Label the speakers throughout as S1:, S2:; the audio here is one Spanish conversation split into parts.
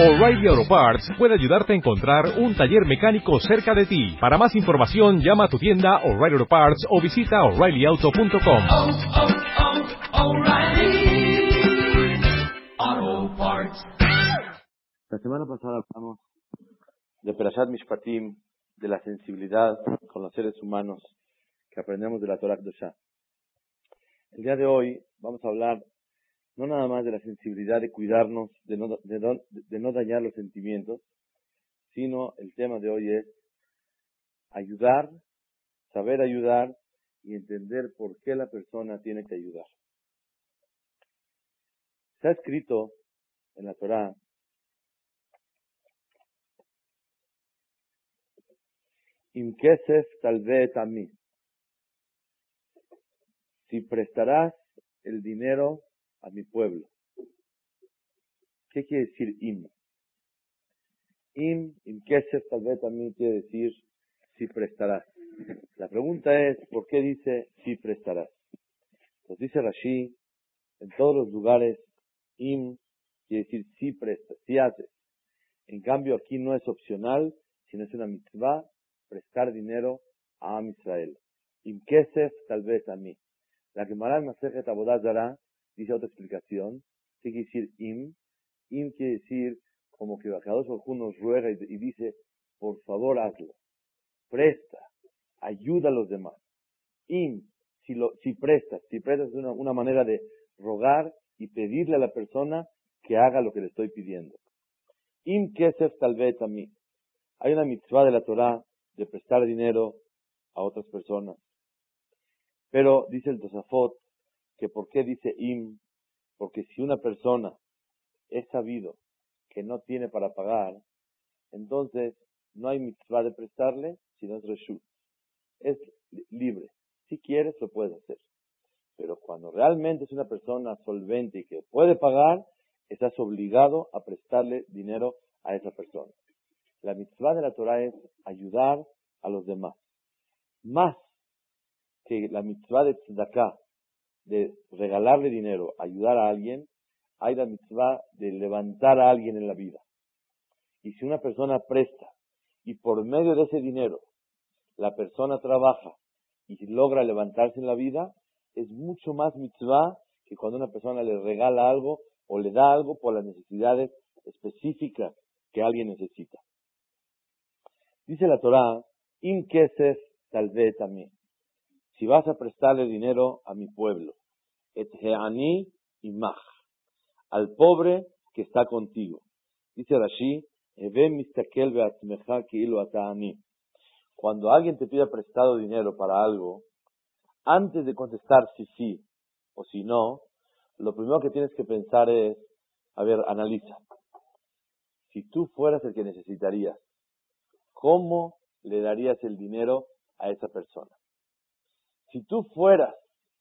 S1: O'Reilly Auto Parts puede ayudarte a encontrar un taller mecánico cerca de ti. Para más información, llama a tu tienda O'Reilly Auto Parts o visita oreillyauto.com.
S2: oh, oh, Parts.
S3: La semana pasada hablamos de Perashat Mishpatim, de la sensibilidad con los seres humanos que aprendemos de la Torah Kedoshá. El día de hoy vamos a hablar no nada más de la sensibilidad de cuidarnos, de no, de no- de no dañar los sentimientos, sino el tema de hoy es ayudar, saber ayudar y entender por qué la persona tiene que ayudar. Está escrito en la Torah Im kesef talvet a mí. Si prestarás el dinero a mi pueblo. ¿Qué quiere decir im? Im, im kesef talvet a mí quiere decir si prestarás. La pregunta es, ¿por qué dice si prestarás? Pues dice Rashi, en todos los lugares, im quiere decir si prestas, si haces. En cambio, aquí no es opcional, sino es una mitzvah prestar dinero a Am Israel. Im kesef tal vez a mí. La Gemara en Masejet Avodah Zarah dice otra explicación. ¿Qué quiere decir im? Im quiere decir como que Bajados nos ruega y, y dice, por favor hazlo. Presta. Ayuda a los demás. Im, si, lo, si prestas, si prestas es una, una manera de rogar y pedirle a la persona que haga lo que le estoy pidiendo. Im kesef tal vez a mí. Hay una mitzvah de la Torah de prestar dinero a otras personas. Pero dice el Tosafot que por qué dice im, porque si una persona es sabido que no tiene para pagar, entonces no hay mitzvah de prestarle, sino es reshut. Es li- libre. Si quieres, lo puedes hacer. Pero cuando realmente es una persona solvente y que puede pagar, estás obligado a prestarle dinero a esa persona. La mitzvah de la Torah es ayudar a los demás. Más que la mitzvah de tzedakah, de regalarle dinero, ayudar a alguien, hay la mitzvah de levantar a alguien en la vida. Y si una persona presta y por medio de ese dinero la persona trabaja y logra levantarse en la vida, es mucho más mitzvah que cuando una persona le regala algo o le da algo por las necesidades específicas que alguien necesita. Dice la Torah, im kesef tal vez mí. Si vas a prestarle dinero a mi pueblo, et heani imach, al pobre que está contigo. Dice Rashi. Cuando alguien te pida prestado dinero para algo, antes de contestar si sí o si no, lo primero que tienes que pensar es, a ver, analiza. Si tú fueras el que necesitarías, ¿cómo le darías el dinero a esa persona? Si tú fueras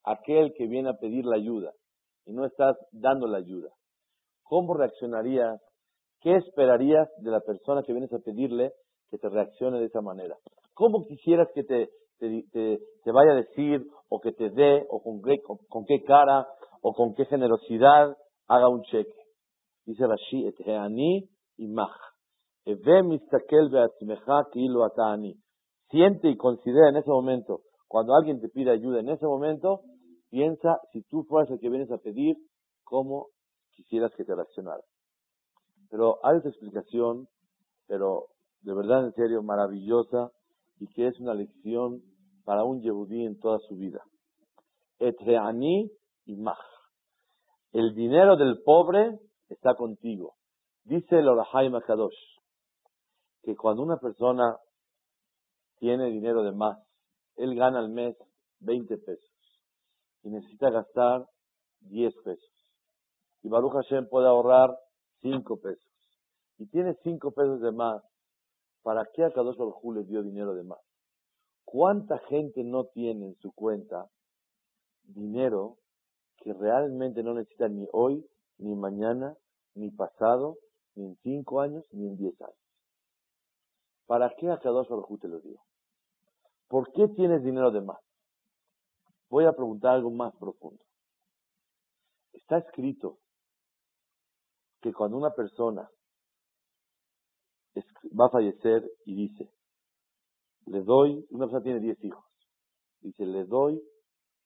S3: aquel que viene a pedir la ayuda y no estás dando la ayuda, ¿cómo reaccionarías? ¿Qué esperarías de la persona que vienes a pedirle que te reaccione de esa manera? ¿Cómo quisieras que te, te, vaya a decir o que te dé o con qué, cara o con qué generosidad haga un cheque? Dice Rashi, et heani imach. Eve ani. Siente y considera en ese momento, cuando alguien te pide ayuda en ese momento, piensa si tú fueras el que vienes a pedir, cómo quisieras que te reaccionara. Pero hay otra explicación, pero de verdad en serio maravillosa y que es una lección para un yehudí en toda su vida. Et heani imach. El dinero del pobre está contigo. Dice el Orahai Makadosh que cuando una persona tiene dinero de más, él gana al mes 20 pesos y necesita gastar 10 pesos. Y Baruch Hashem puede ahorrar 5 pesos. Y tiene 5 pesos de más. ¿Para qué a Kadosh Baruj le dio dinero de más? ¿Cuánta gente no tiene en su cuenta dinero que realmente no necesita ni hoy, ni mañana, ni pasado, ni en 5 años, ni en 10 años? ¿Para qué a Kadosh Baruj te lo dio? ¿Por qué tienes dinero de más? Voy a preguntar algo más profundo. Está escrito que cuando una persona va a fallecer y dice, le doy, una persona tiene 10 hijos, dice, le doy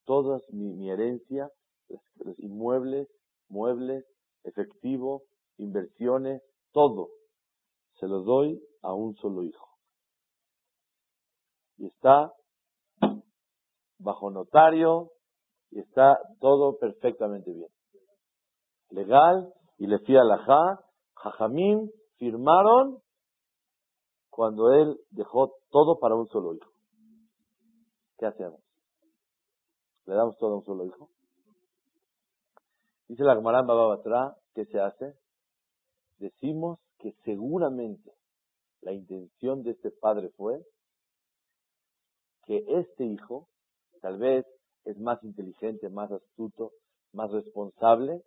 S3: toda mi, mi herencia, los, los inmuebles, muebles, efectivo, inversiones, todo, se lo doy a un solo hijo. Y está bajo notario y está todo perfectamente bien. Legal y le fía la Jajamín firmaron cuando él dejó todo para un solo hijo. ¿Qué hacemos? ¿Le damos todo a un solo hijo? Dice la Baba Batra, ¿qué se hace? Decimos que seguramente la intención de este padre fue que este hijo tal vez es más inteligente, más astuto, más responsable,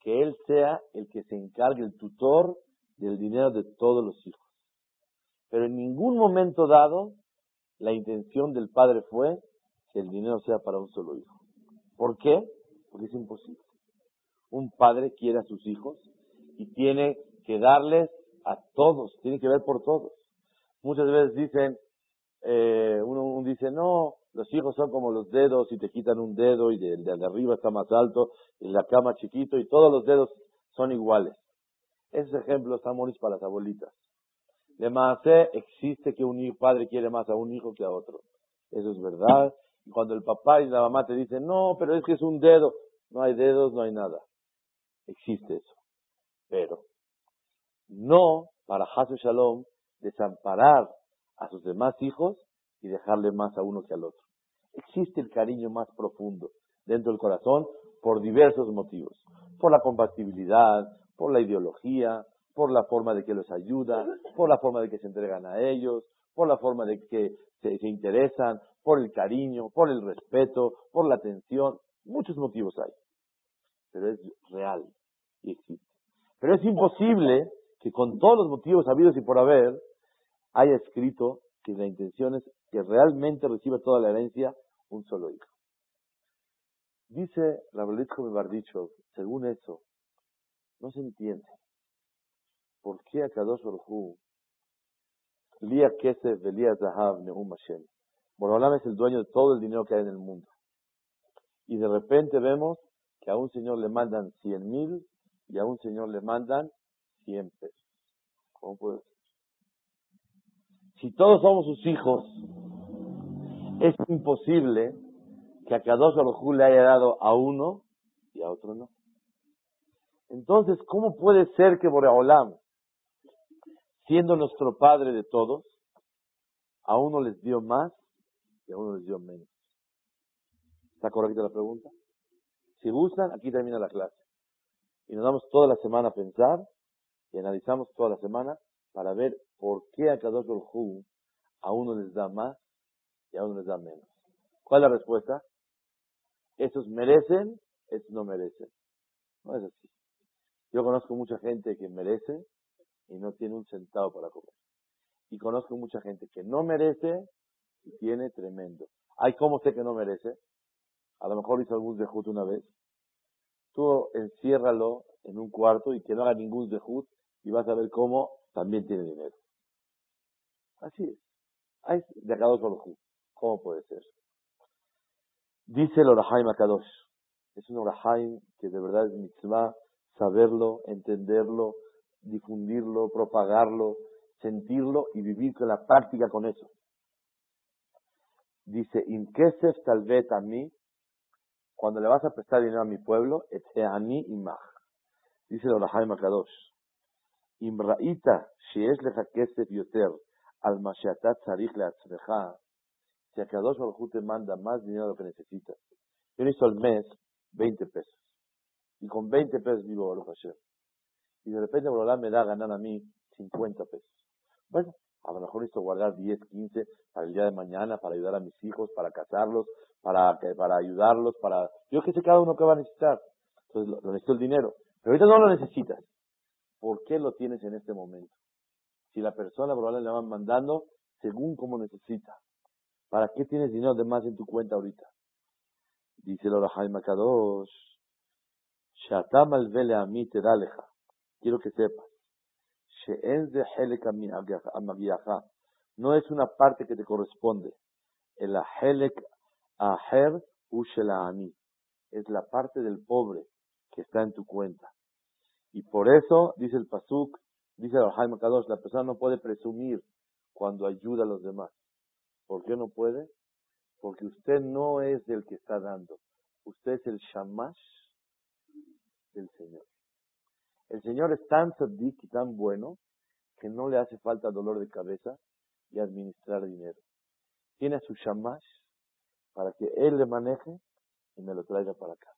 S3: que él sea el que se encargue, el tutor del dinero de todos los hijos. Pero en ningún momento dado la intención del padre fue que el dinero sea para un solo hijo. ¿Por qué? Porque es imposible. Un padre quiere a sus hijos y tiene que darles a todos, tiene que ver por todos. Muchas veces dicen, eh, uno, dice, no, los hijos son como los dedos y te quitan un dedo y el de, arriba está más alto y la cama chiquito y todos los dedos son iguales. Esos ejemplos están bonitos para las abuelitas. De más existe que un padre quiere más a un hijo que a otro. Eso es verdad. Y cuando el papá y la mamá te dicen, no, pero es que es un dedo. No hay dedos, no hay nada. Existe eso. Pero no para Hasu Shalom desamparar a sus demás hijos y dejarle más a uno que al otro. Existe el cariño más profundo dentro del corazón por diversos motivos. Por la compatibilidad, por la ideología, por la forma de que los ayuda, por la forma de que se entregan a ellos, por la forma de que se, se interesan, por el cariño, por el respeto, por la atención. Muchos motivos hay. Pero es real y existe. Pero es imposible que con todos los motivos habidos y por haber haya escrito que la intención es que realmente reciba toda la herencia un solo hijo. Dice Rabelitjo Bardicho, según eso, no se entiende por qué a Kadosh Lía Kesef, Lía Zahav, Nehum Hashem. Borolam es el dueño de todo el dinero que hay en el mundo. Y de repente vemos que a un señor le mandan cien mil y a un señor le mandan cien pesos. ¿Cómo puede ser? Si todos somos sus hijos, es imposible que a Kadosh Baruj le haya dado a uno y a otro no. Entonces, ¿cómo puede ser que Boreolam, siendo nuestro Padre de todos, a uno les dio más y a uno les dio menos? ¿Está correcta la pregunta? Si gustan, aquí termina la clase. Y nos damos toda la semana a pensar y analizamos toda la semana para ver por qué a Kadosh Hu a uno les da más y a uno les da menos. ¿Cuál es la respuesta? Esos merecen, estos no merecen. No es así. Yo conozco mucha gente que merece y no tiene un centavo para comer. Y conozco mucha gente que no merece y tiene tremendo. Ay, ¿cómo sé que no merece? A lo mejor hizo algún zehut una vez. Tú enciérralo en un cuarto y que no haga ningún zehut y vas a ver cómo también tiene dinero. Así es. Ay, de Akadosh Baruj. ¿Cómo puede ser? Dice el Orahaim Akadosh. Es un Orahaim que de verdad es mitzvah saberlo, entenderlo, difundirlo, propagarlo, sentirlo y vivir con la práctica con eso. Dice, Im kesef a mí, cuando le vas a prestar dinero a mi pueblo, ani imach. Dice el Orahaim Akadosh. Im ra'ita sheesh lecha kesef yoter al mashatat tzarich leatzmecha, si a Kadosh Baruj te manda más dinero de lo que necesitas. Yo necesito al mes 20 pesos. Y con 20 pesos vivo Baruch Hashem. Y de repente Borolán me da a ganar a mí 50 pesos. Bueno, a lo mejor necesito guardar 10, 15 para el día de mañana, para ayudar a mis hijos, para casarlos, para, para ayudarlos, para... Yo que sé cada uno que va a necesitar. Entonces lo, lo necesito el dinero. Pero ahorita no lo necesitas. ¿Por qué lo tienes en este momento? Si la persona probablemente le van mandando según como necesita. ¿Para qué tienes dinero de más en tu cuenta ahorita? Dice el Orahai Makadosh. Shatam al vele a mí te da aleja. Quiero que sepas. she'en de helek amagiaja, no es una parte que te corresponde. El helek aher ushelani, es la parte del pobre que está en tu cuenta. Y por eso, dice el Pasuk, dice el Jaime Kadosh, la persona no puede presumir cuando ayuda a los demás. ¿Por qué no puede? Porque usted no es del que está dando. Usted es el shamash del Señor. El Señor es tan sadik y tan bueno que no le hace falta dolor de cabeza y administrar dinero. Tiene a su shamash para que él le maneje y me lo traiga para acá.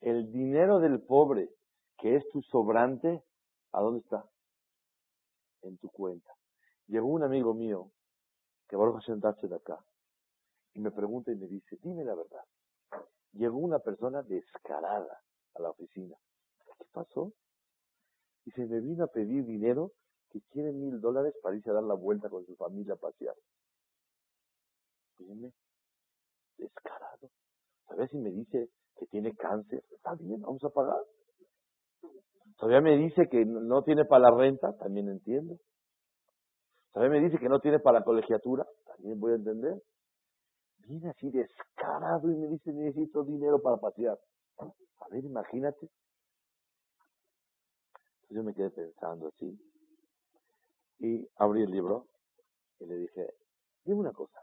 S3: El dinero del pobre, que es tu sobrante, ¿a dónde está? En tu cuenta. Llegó un amigo mío, que va a sentarse de acá, y me pregunta y me dice, dime la verdad. Llegó una persona descarada a la oficina. ¿Qué pasó? Y se me vino a pedir dinero que quiere mil dólares para irse a dar la vuelta con su familia a pasear. Dime, descarado. ¿Sabes si me dice que tiene cáncer? Está bien, vamos a pagar. Todavía me dice que no tiene para la renta, también entiendo. Todavía me dice que no tiene para la colegiatura, también voy a entender. Viene así descarado y me dice necesito dinero para pasear. A ver, imagínate. Yo me quedé pensando así. Y abrí el libro y le dije, dime una cosa,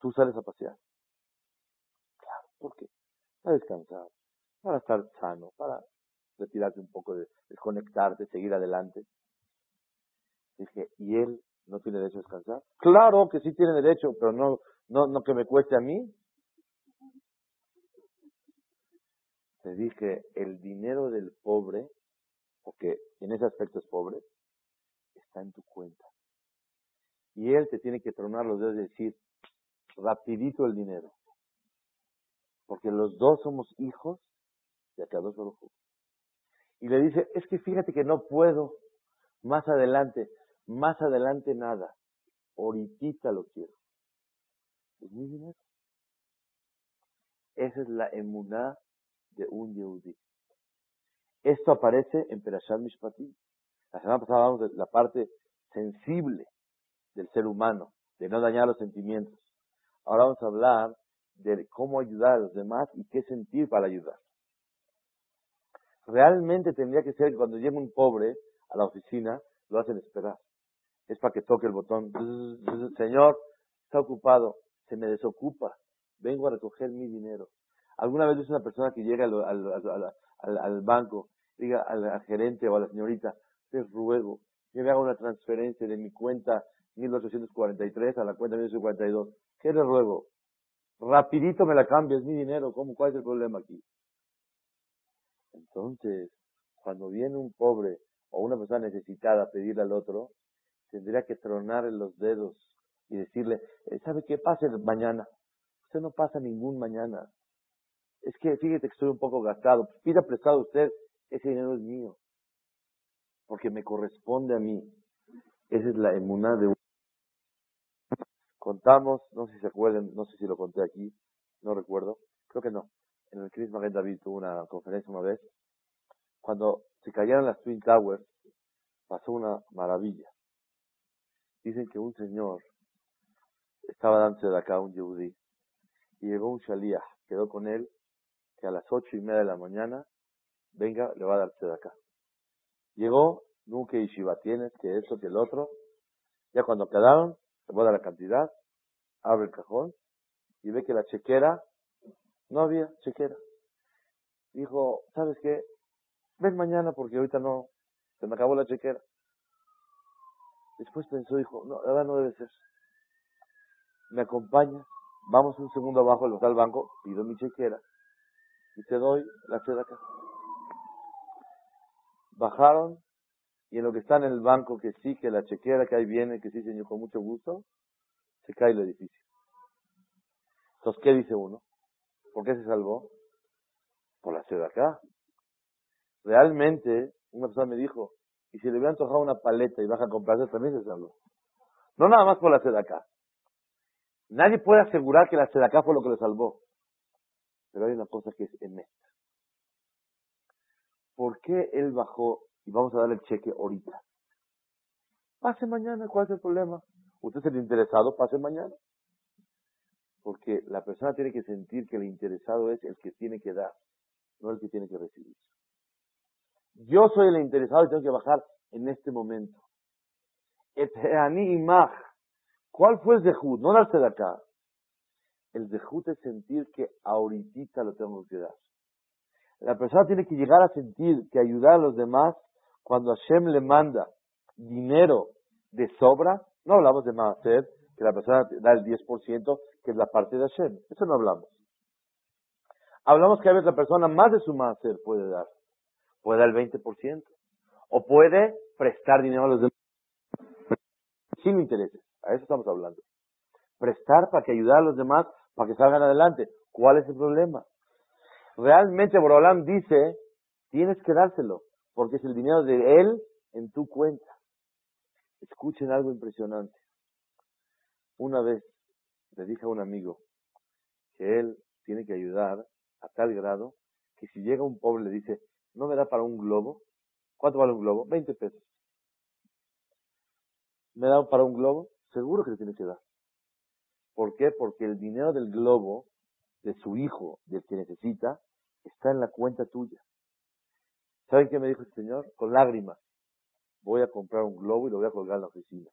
S3: tú sales a pasear. Claro, ¿por qué? Para descansar, para estar sano, para retirarte un poco, de, desconectarte, seguir adelante. Dije, ¿y él no tiene derecho a descansar? Claro que sí tiene derecho, pero no, no, no que me cueste a mí. Te dije, el dinero del pobre, porque en ese aspecto es pobre, está en tu cuenta. Y él te tiene que tronar los dedos y decir, rapidito el dinero. Porque los dos somos hijos de Akadosh Baruj y le dice, es que fíjate que no puedo, más adelante, más adelante nada, ahorita lo quiero. Es mi dinero. Esa es la emuná de un Yehudi. Esto aparece en Perashat Mishpatim. La semana pasada hablamos de la parte sensible del ser humano, de no dañar los sentimientos. Ahora vamos a hablar de cómo ayudar a los demás y qué sentir para ayudar. Realmente tendría que ser cuando llega un pobre a la oficina, lo hacen esperar. Es para que toque el botón. Señor, está ocupado, se me desocupa, vengo a recoger mi dinero. Alguna vez es una persona que llega al, banco, diga al, gerente o a la señorita, te ruego que me haga una transferencia de mi cuenta 1843 a la cuenta 1842. ¿Qué le ruego? Rapidito me la cambias, mi dinero. ¿Cómo? ¿Cuál es el problema aquí? Entonces, cuando viene un pobre o una persona necesitada a pedirle al otro, tendría que tronar los dedos y decirle, eh, ¿sabe qué pasa mañana? Usted no pasa ningún mañana. Es que fíjate que estoy un poco gastado. Pida prestado usted, ese dinero es mío. Porque me corresponde a mí. Esa es la emuná de. Contamos, no sé si se acuerdan, no sé si lo conté aquí, no recuerdo, creo que no en el Chris Magen David tuvo una conferencia una vez, cuando se cayeron las Twin Towers, pasó una maravilla. Dicen que un señor estaba dándose de acá un yehudí y llegó un shaliach, quedó con él que a las ocho y media de la mañana venga, le va a darse de acá. Llegó, nunca Yeshiva tienes, que esto, que el otro. Ya cuando quedaron, va a dar la cantidad, abre el cajón y ve que la chequera no había chequera. Dijo, ¿sabes qué? Ven mañana porque ahorita no, se me acabó la chequera. Después pensó, dijo, no, la verdad no debe ser. Me acompaña, vamos un segundo abajo al local banco, pido mi chequera y te doy la acá. Bajaron y en lo que está en el banco, que sí, que la chequera que ahí viene, que sí, señor, con mucho gusto, se cae el edificio. Entonces, ¿qué dice uno? ¿Por qué se salvó? Por la sed acá. Realmente, una persona me dijo, y si le hubiera antojado una paleta y baja a comprarse, también se salvó. No nada más por la sed acá. Nadie puede asegurar que la sed acá fue lo que le salvó. Pero hay una cosa que es en ¿Por qué él bajó y vamos a darle el cheque ahorita. Pase mañana, ¿cuál es el problema? Usted es el interesado, pase mañana. Porque la persona tiene que sentir que el interesado es el que tiene que dar, no el que tiene que recibir. Yo soy el interesado y tengo que bajar en este momento. ¿Cuál fue el dejud? No darse de acá. El dejud es sentir que ahorita lo tengo que dar. La persona tiene que llegar a sentir que ayudar a los demás cuando Hashem le manda dinero de sobra, no hablamos de hacer que la persona da el 10%, que es la parte de Hashem. Eso no hablamos. Hablamos que a veces la persona más de su hacer puede dar. Puede dar el 20%. O puede prestar dinero a los demás sin intereses. A eso estamos hablando. Prestar para que ayudar a los demás para que salgan adelante. ¿Cuál es el problema? Realmente Borolam dice, tienes que dárselo, porque es el dinero de él en tu cuenta. Escuchen algo impresionante. Una vez le dije a un amigo que él tiene que ayudar a tal grado que si llega un pobre le dice, ¿no me da para un globo? ¿Cuánto vale un globo? 20 pesos. ¿Me da para un globo? Seguro que le tiene que dar. ¿Por qué? Porque el dinero del globo, de su hijo, del que necesita, está en la cuenta tuya. ¿Saben qué me dijo el señor? Con lágrimas. Voy a comprar un globo y lo voy a colgar en la oficina.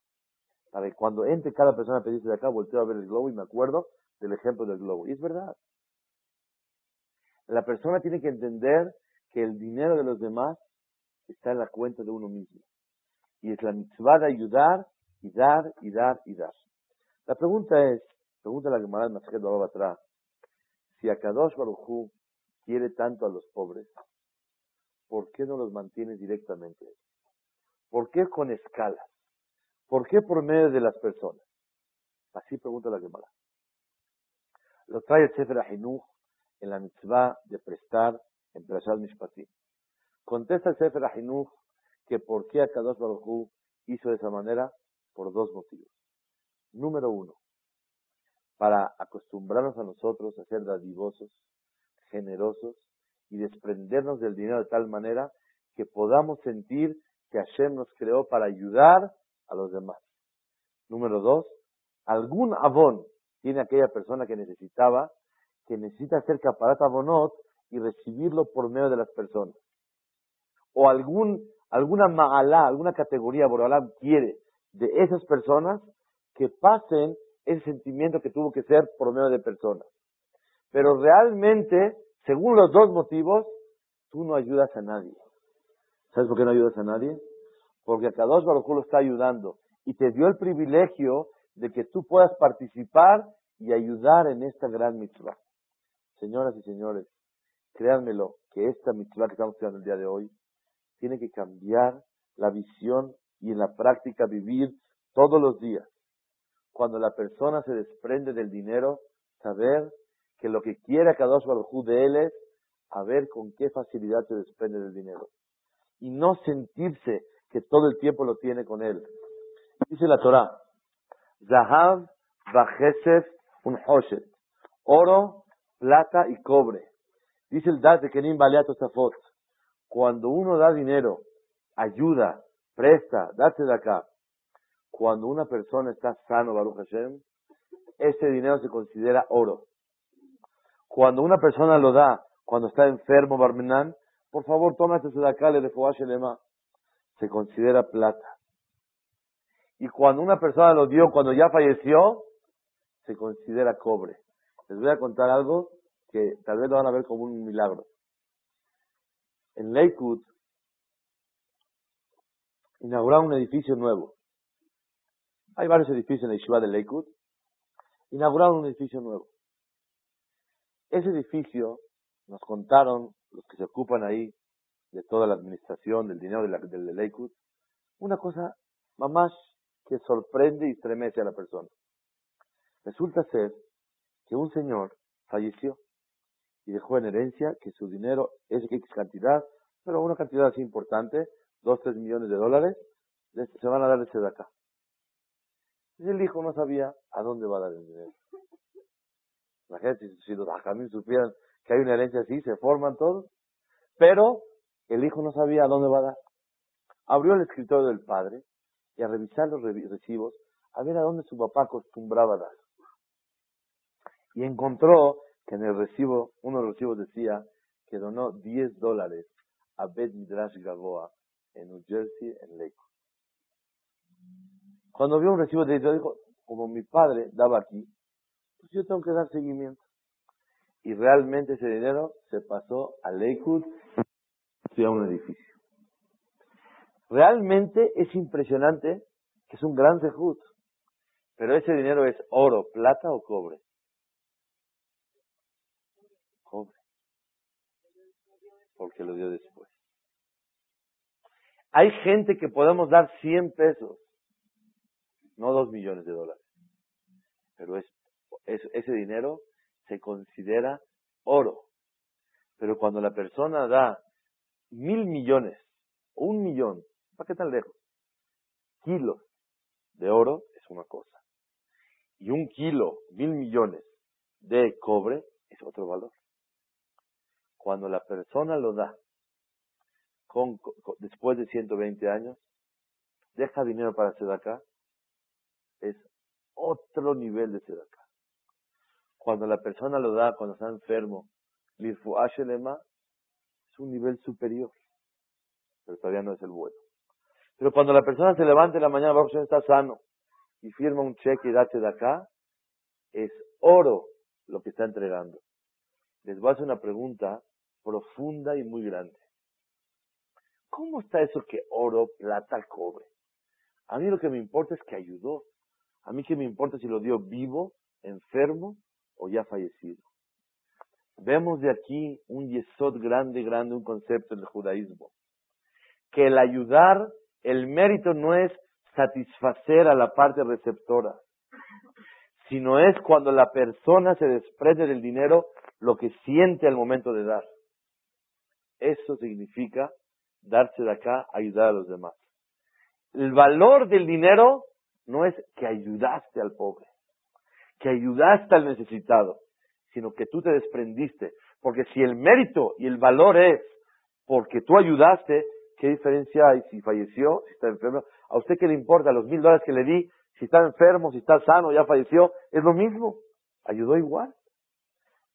S3: Para que cuando entre cada persona a pedirse de acá, volteo a ver el globo y me acuerdo del ejemplo del globo. Y es verdad. La persona tiene que entender que el dinero de los demás está en la cuenta de uno mismo. Y es la mitzvah de ayudar y dar y dar y dar. La pregunta es, pregunta la Gemara de Masjid atrás, si Akadosh Baruj quiere tanto a los pobres, ¿por qué no los mantiene directamente? ¿Por qué con escalas? ¿Por qué por medio de las personas? Así pregunta la Gemara. Lo trae el Sefer Ahinuch en la mitzvah de prestar en Prashat Mishpatim. Contesta el Sefer Ahinuch que por qué Akadosh Baruj hizo de esa manera por dos motivos. Número uno, para acostumbrarnos a nosotros a ser dadivosos, generosos y desprendernos del dinero de tal manera que podamos sentir que Hashem nos creó para ayudar a los demás. Número dos, algún abón tiene aquella persona que necesitaba, que necesita hacer caparat abonot y recibirlo por medio de las personas. O algún, alguna ma'alá, alguna categoría Borolam quiere de esas personas que pasen ese sentimiento que tuvo que ser por medio de personas. Pero realmente, según los dos motivos, tú no ayudas a nadie. ¿Sabes por qué no ayudas a nadie? Porque Kadosh Baruj lo está ayudando y te dio el privilegio de que tú puedas participar y ayudar en esta gran mitzvah. Señoras y señores, créanmelo que esta mitzvah que estamos estudiando el día de hoy tiene que cambiar la visión y en la práctica vivir todos los días. Cuando la persona se desprende del dinero, saber que lo que quiere Kadosh Baruj de él es a ver con qué facilidad se desprende del dinero. Y no sentirse que todo el tiempo lo tiene con él. Dice la Torah, Zahav Vajesef un Hoshet, oro, plata y cobre. Dice el Dat de Kenim Baleato Safot, cuando uno da dinero, ayuda, presta, date de acá. Cuando una persona está sano, Baruch Hashem, ese dinero se considera oro. Cuando una persona lo da, cuando está enfermo, Barmenan, por favor, tómate de acá, le de lema, se considera plata. Y cuando una persona lo dio, cuando ya falleció, se considera cobre. Les voy a contar algo que tal vez lo van a ver como un milagro. En Lakewood, inauguraron un edificio nuevo. Hay varios edificios en la Yeshiva de Lakewood. Inauguraron un edificio nuevo. Ese edificio, nos contaron los que se ocupan ahí de toda la administración, del dinero del de Lakewood, una cosa más que sorprende y estremece a la persona. Resulta ser que un señor falleció y dejó en herencia que su dinero es X cantidad, pero una cantidad así importante, dos, tres millones de dólares, se van a dar ese de acá. Y el hijo no sabía a dónde va a dar el dinero. La gente, si los ajamín supieran que hay una herencia así, se forman todos, pero el hijo no sabía a dónde va a dar. abrió el escritorio del padre y a revisar los re- recibos, a ver a dónde su papá acostumbraba dar. Y encontró que en el recibo, uno de los recibos decía que donó 10 dólares a Bet Midrash Gaboa en New Jersey, en Lakewood. Cuando vio un recibo de 10 dólares, dijo, como mi padre daba aquí, pues yo tengo que dar seguimiento. Y realmente ese dinero se pasó a Lakewood y a un edificio. Realmente es impresionante que es un gran zehut. Pero ese dinero es oro, plata o cobre. Cobre. Porque lo dio después. Hay gente que podemos dar 100 pesos, no 2 millones de dólares. Pero es- ese dinero se considera oro. Pero cuando la persona da mil millones, o un millón, ¿para qué tan lejos? Kilos de oro es una cosa. Y un kilo, mil millones de cobre es otro valor. Cuando la persona lo da con, después de 120 años, deja dinero para hacer acá, es otro nivel de acá. Cuando la persona lo da cuando está enfermo, un nivel superior, pero todavía no es el bueno. Pero cuando la persona se levanta en la mañana, Baruch está sano y firma un cheque y da de acá, es oro lo que está entregando. Les voy a hacer una pregunta profunda y muy grande. ¿Cómo está eso que oro, plata, cobre? A mí lo que me importa es que ayudó. A mí que me importa si lo dio vivo, enfermo o ya fallecido. Vemos de aquí un yesod grande, grande, un concepto del judaísmo. Que el ayudar, el mérito no es satisfacer a la parte receptora, sino es cuando la persona se desprende del dinero lo que siente al momento de dar. Eso significa darse de acá, ayudar a los demás. El valor del dinero no es que ayudaste al pobre, que ayudaste al necesitado, sino que tú te desprendiste. Porque si el mérito y el valor es porque tú ayudaste, ¿qué diferencia hay si falleció, si está enfermo? ¿A usted qué le importa los mil dólares que le di? Si está enfermo, si está sano, ya falleció, es lo mismo. Ayudó igual.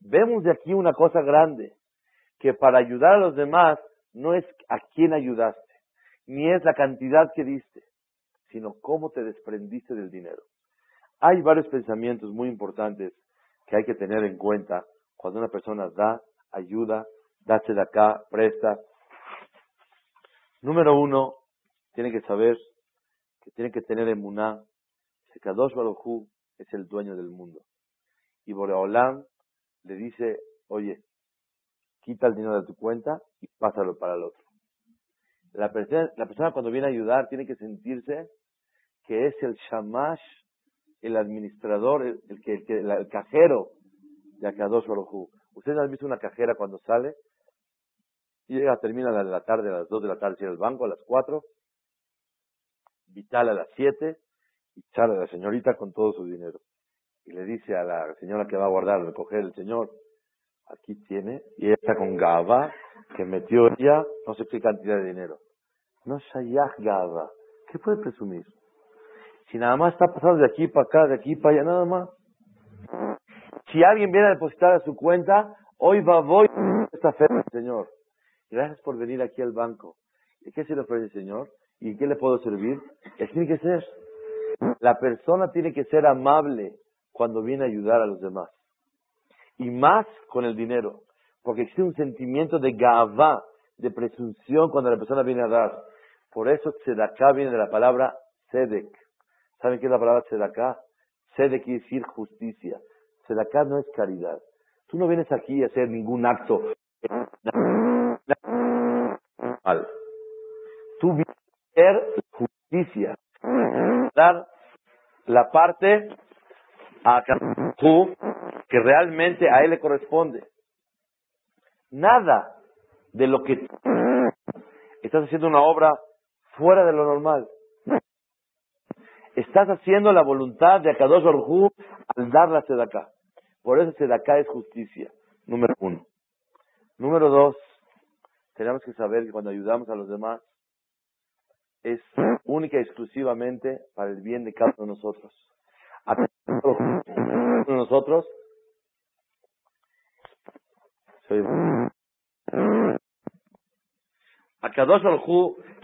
S3: Vemos de aquí una cosa grande, que para ayudar a los demás no es a quién ayudaste, ni es la cantidad que diste, sino cómo te desprendiste del dinero. Hay varios pensamientos muy importantes que hay que tener en cuenta cuando una persona da, ayuda, dace de acá, presta. Número uno, tiene que saber que tiene que tener emuná, que Kadosh Baruj Hu es el dueño del mundo. Y Boreolam le dice, oye, quita el dinero de tu cuenta y pásalo para el otro. La persona, la persona cuando viene a ayudar tiene que sentirse que es el shamash, el administrador, el, el que, el, que- la- el cajero de Akadosh Baruj. Ustedes han visto una cajera cuando sale, llega, termina a la tarde, a las 2 de la tarde, llega al banco a las 4, Vital a las 7 y sale la señorita con todo su dinero. Y le dice a la señora que va a guardar, recoger el señor, aquí tiene, y ella está con Gaba, que metió ella no sé qué cantidad de dinero. No Shayach Gaba. ¿Qué puede presumir? Si nada más está pasando de aquí para acá, de aquí para allá, nada más. Si alguien viene a depositar a su cuenta, hoy va, voy, esta fe, Señor. Gracias por venir aquí al banco. ¿Y qué se le ofrece, Señor? ¿Y qué le puedo servir? Tiene que ser. La persona tiene que ser amable cuando viene a ayudar a los demás. Y más con el dinero. Porque existe un sentimiento de gavá, de presunción cuando la persona viene a dar. Por eso tzedaká viene de la palabra tzedek. ¿Saben qué es la palabra tzedaká? Tzedek quiere decir justicia. Tzedaká no es caridad. Tú no vienes aquí a hacer ningún acto mal. Tú vienes a hacer justicia. Dar la parte a tú que realmente a él le corresponde. Nada de lo que estás haciendo una obra fuera de lo normal. Estás haciendo la voluntad de Akadosh Hu al dar la sedaká. Por eso sedaká es justicia. Número uno. Número dos, tenemos que saber que cuando ayudamos a los demás, es única y exclusivamente para el bien de cada uno de nosotros. A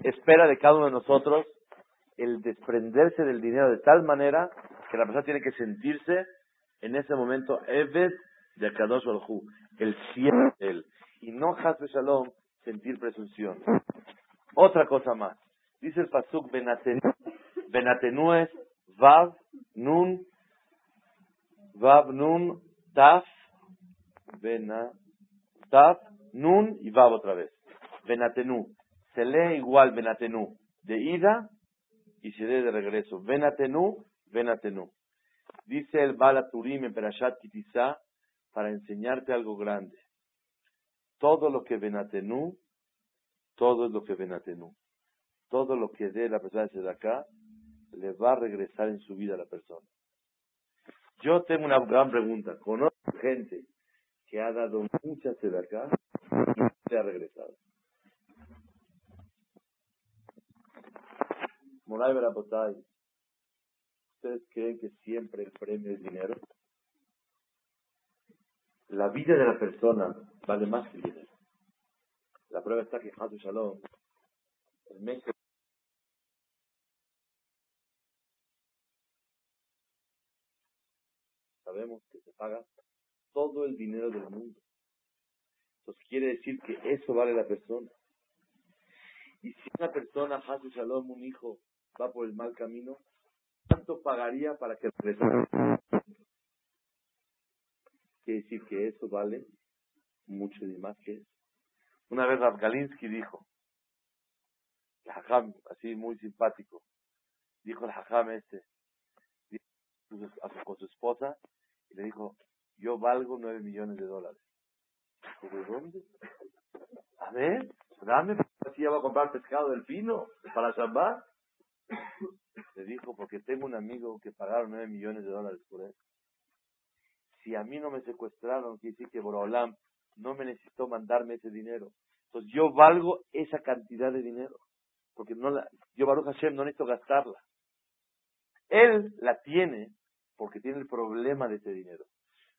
S3: espera de cada uno de nosotros el desprenderse del dinero de tal manera que la persona tiene que sentirse en ese momento Eved de Akadosh Hu, el cielo de él, y no Hasbe Shalom sentir presunción. Otra cosa más, dice el Pasuk Benatenu es Vav Nun Vav Nun Taf Bena Taf Nun y Vav otra vez. Benatenu. Se lee igual Benatenu de ida y se lee de regreso. Benatenu, Benatenu. Dice el Balaturim en Perashat Kitizá para enseñarte algo grande. Todo lo que Benatenu, todo es lo que Benatenu. Todo lo que dé la persona de acá le va a regresar en su vida a la persona. Yo tengo una gran pregunta. Conozco gente que ha dado muchas de acá y se ha regresado. Moray Berapotay, ¿ustedes creen que siempre el premio es dinero? La vida de la persona vale más que el dinero. La prueba está que Hatu Shalom, el mes sabemos que se paga todo el dinero del mundo. Entonces quiere decir que eso vale la persona. Y si una persona, Hatu Shalom, un hijo, va por el mal camino, ¿cuánto pagaría para que regresara? Quiere decir que eso vale mucho y más que eso. Una vez Galinsky dijo, el hajam, así muy simpático, dijo el hajam este, con su esposa, y le dijo, yo valgo nueve millones de dólares. ¿De dónde? A ver, dame, así ya va a comprar pescado del pino para Shabbat. Le dijo, porque tengo un amigo que pagaron nueve millones de dólares por él. Si a mí no me secuestraron, quiere decir que Borolam no me necesitó mandarme ese dinero. Entonces yo valgo esa cantidad de dinero. Porque no la, yo Baruch Hashem no necesito gastarla. Él la tiene porque tiene el problema de ese dinero.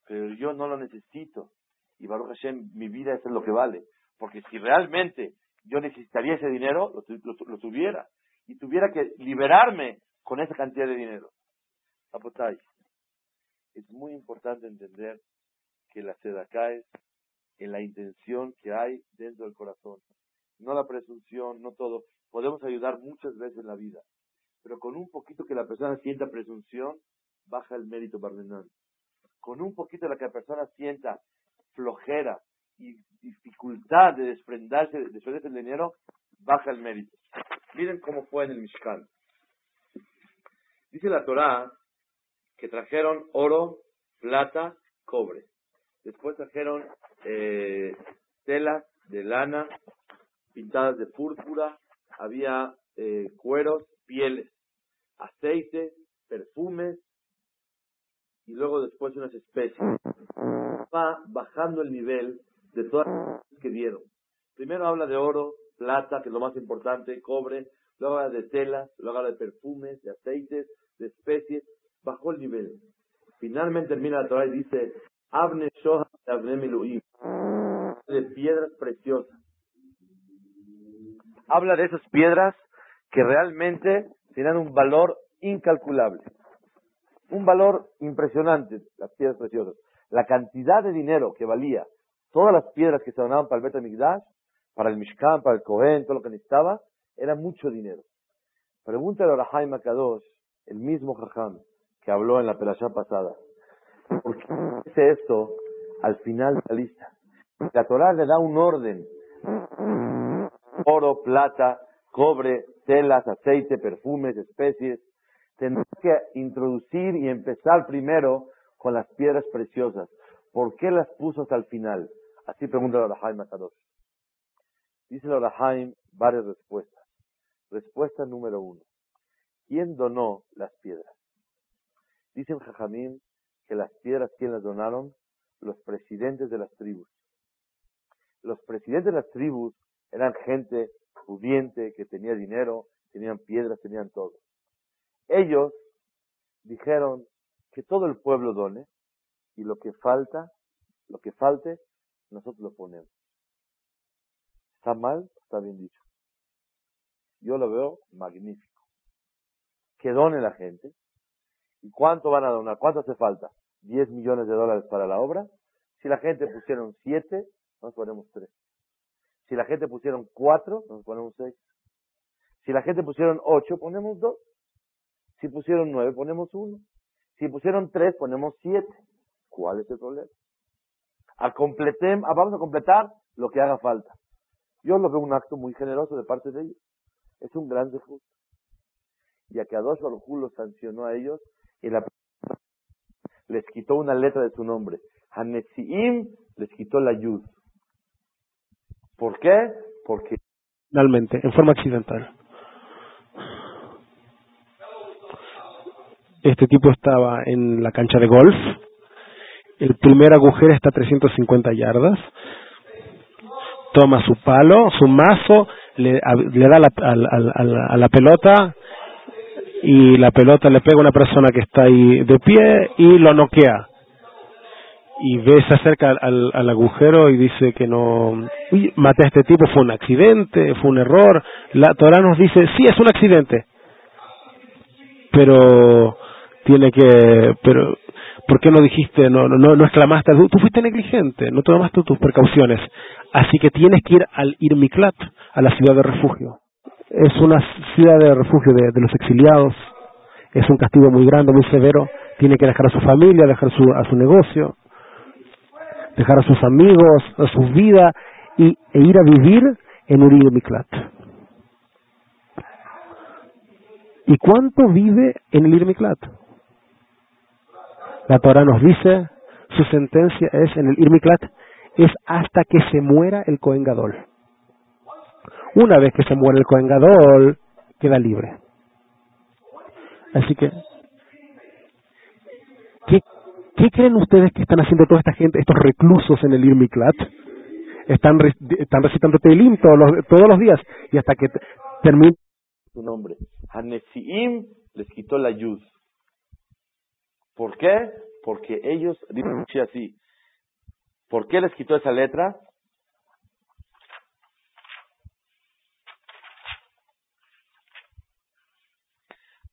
S3: Pero yo no lo necesito. Y Baruch Hashem, mi vida es lo que vale. Porque si realmente yo necesitaría ese dinero, lo tuviera y tuviera que liberarme con esa cantidad de dinero. Apotay, es muy importante entender que la seda cae en la intención que hay dentro del corazón. No la presunción, no todo. Podemos ayudar muchas veces en la vida, pero con un poquito que la persona sienta presunción, baja el mérito bardenán. Con un poquito la que la persona sienta flojera y dificultad de desprenderse, de desprenderse del dinero, baja el mérito. Miren cómo fue en el Mishkan. Dice la Torá que trajeron oro, plata, cobre. Después trajeron eh, telas de lana pintadas de púrpura, había eh, cueros, pieles, aceite, perfumes y luego después unas especies. Va bajando el nivel de todas las que dieron. Primero habla de oro, plata, que es lo más importante, cobre, luego habla de telas, luego habla de perfumes, de aceites, de especies, bajó el nivel. Finalmente termina la Torah y dice, Abne Shoha de piedras preciosas. Habla de esas piedras que realmente tienen un valor incalculable. Un valor impresionante, las piedras preciosas. La cantidad de dinero que valía todas las piedras que se donaban para el Betamigdash para el Mishkan, para el Cohen, todo lo que necesitaba, era mucho dinero. Pregúntale a Rahai Makadosh, el mismo Jajam, que habló en la pelashá pasada. ¿Por qué dice esto al final de la lista? La Torah le da un orden. Oro, plata, cobre, telas, aceite, perfumes, especies. Tendrá que introducir y empezar primero con las piedras preciosas. ¿Por qué las puso hasta el final? Así pregunta a Rahai Makadosh. Dice el varias respuestas. Respuesta número uno. ¿Quién donó las piedras? Dicen Jajamim que las piedras, ¿quién las donaron? Los presidentes de las tribus. Los presidentes de las tribus eran gente pudiente, que tenía dinero, tenían piedras, tenían todo. Ellos dijeron que todo el pueblo done y lo que falta, lo que falte, nosotros lo ponemos. ¿Está mal? Está bien dicho. Yo lo veo magnífico. Que done la gente. ¿Y cuánto van a donar? ¿Cuánto hace falta? ¿10 millones de dólares para la obra? Si la gente pusieron 7, nos ponemos 3. Si la gente pusieron 4, nos ponemos 6. Si la gente pusieron 8, ponemos 2. Si pusieron 9, ponemos 1. Si pusieron 3, ponemos 7. ¿Cuál es el problema? A completem, a- vamos a completar lo que haga falta. Yo lo veo un acto muy generoso de parte de ellos. Es un gran dejud. Y a Kadosh Baruj Hu los sancionó a ellos y les quitó una letra de su nombre. Hanesiim les quitó la yud. ¿Por qué? Porque
S4: Finalmente, en forma accidental. Este tipo estaba en la cancha de golf. El primer agujero está a 350 yardas. Toma su palo, su mazo, le, a- le da la, al- a la pelota y la pelota le pega a una persona que está ahí de pie y lo noquea. Y ve, se acerca al agujero y dice que no, uy, maté a este tipo, fue un accidente, fue un error. La Torah nos dice, sí, es un accidente. Pero tiene que, pero, ¿por qué no dijiste, no, no, no, exclamaste, tú, fuiste negligente, no tomaste tus precauciones? Así que tienes que ir al Irmiklat, a la ciudad de refugio. Es una ciudad de refugio de, de los exiliados, es un castigo muy grande, muy severo, tiene que dejar a su familia, dejar su, a su negocio, dejar a sus amigos, a su vida y, e ir a vivir en un Irmiklat. ¿Y cuánto vive en el Irmiklat? La Torah nos dice, su sentencia es en el Irmiklat, es hasta que se muera el Cohen Gadol. Una vez que se muere el Cohen Gadol, queda libre. Así que, ¿qué, creen ustedes que están haciendo toda esta gente, estos reclusos en el Irmiklat? Están, están recitando Teilim todos los, todos los días y hasta que te- termine
S3: su nombre. Hanesiim les quitó la yud. ¿Por qué? Porque ellos, dice así, ¿por qué les quitó esa letra?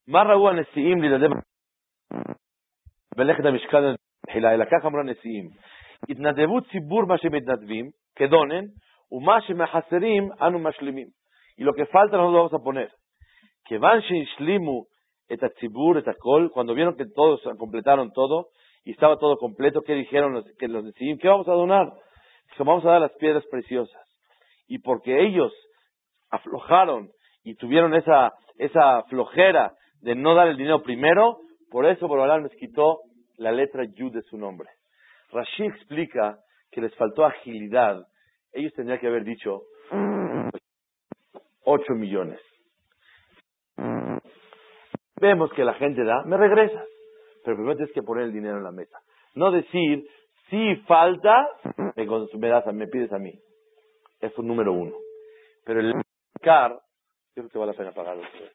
S3: מה ראו הנשיאים לילדי מלאכת המשכן תחילה, אלא ככה אמרו הנשיאים. התנדבו ציבור מה שמתנדבים, כדונן, ומה שמחסרים אנו משלימים. Y lo que falta nosotros lo vamos a poner. Que van shishlimu et atzibur et akol, cuando vieron que todos completaron todo y estaba todo completo, ¿qué dijeron los, que los decidimos? ¿Qué vamos a donar? Dijo, vamos a dar las piedras preciosas. Y porque ellos aflojaron y tuvieron esa, esa flojera de no dar el dinero primero, por eso Borolam les quitó la letra Yud de su nombre. Rashi explica que les faltó agilidad. Ellos tendrían que haber dicho 8 millones. Vemos que la gente da, me regresas. Pero primero tienes que poner el dinero en la mesa. No decir, si falta, me, me das, a- me pides a mí. Eso es número uno. Pero el car, yo creo que vale la pena pagarlo.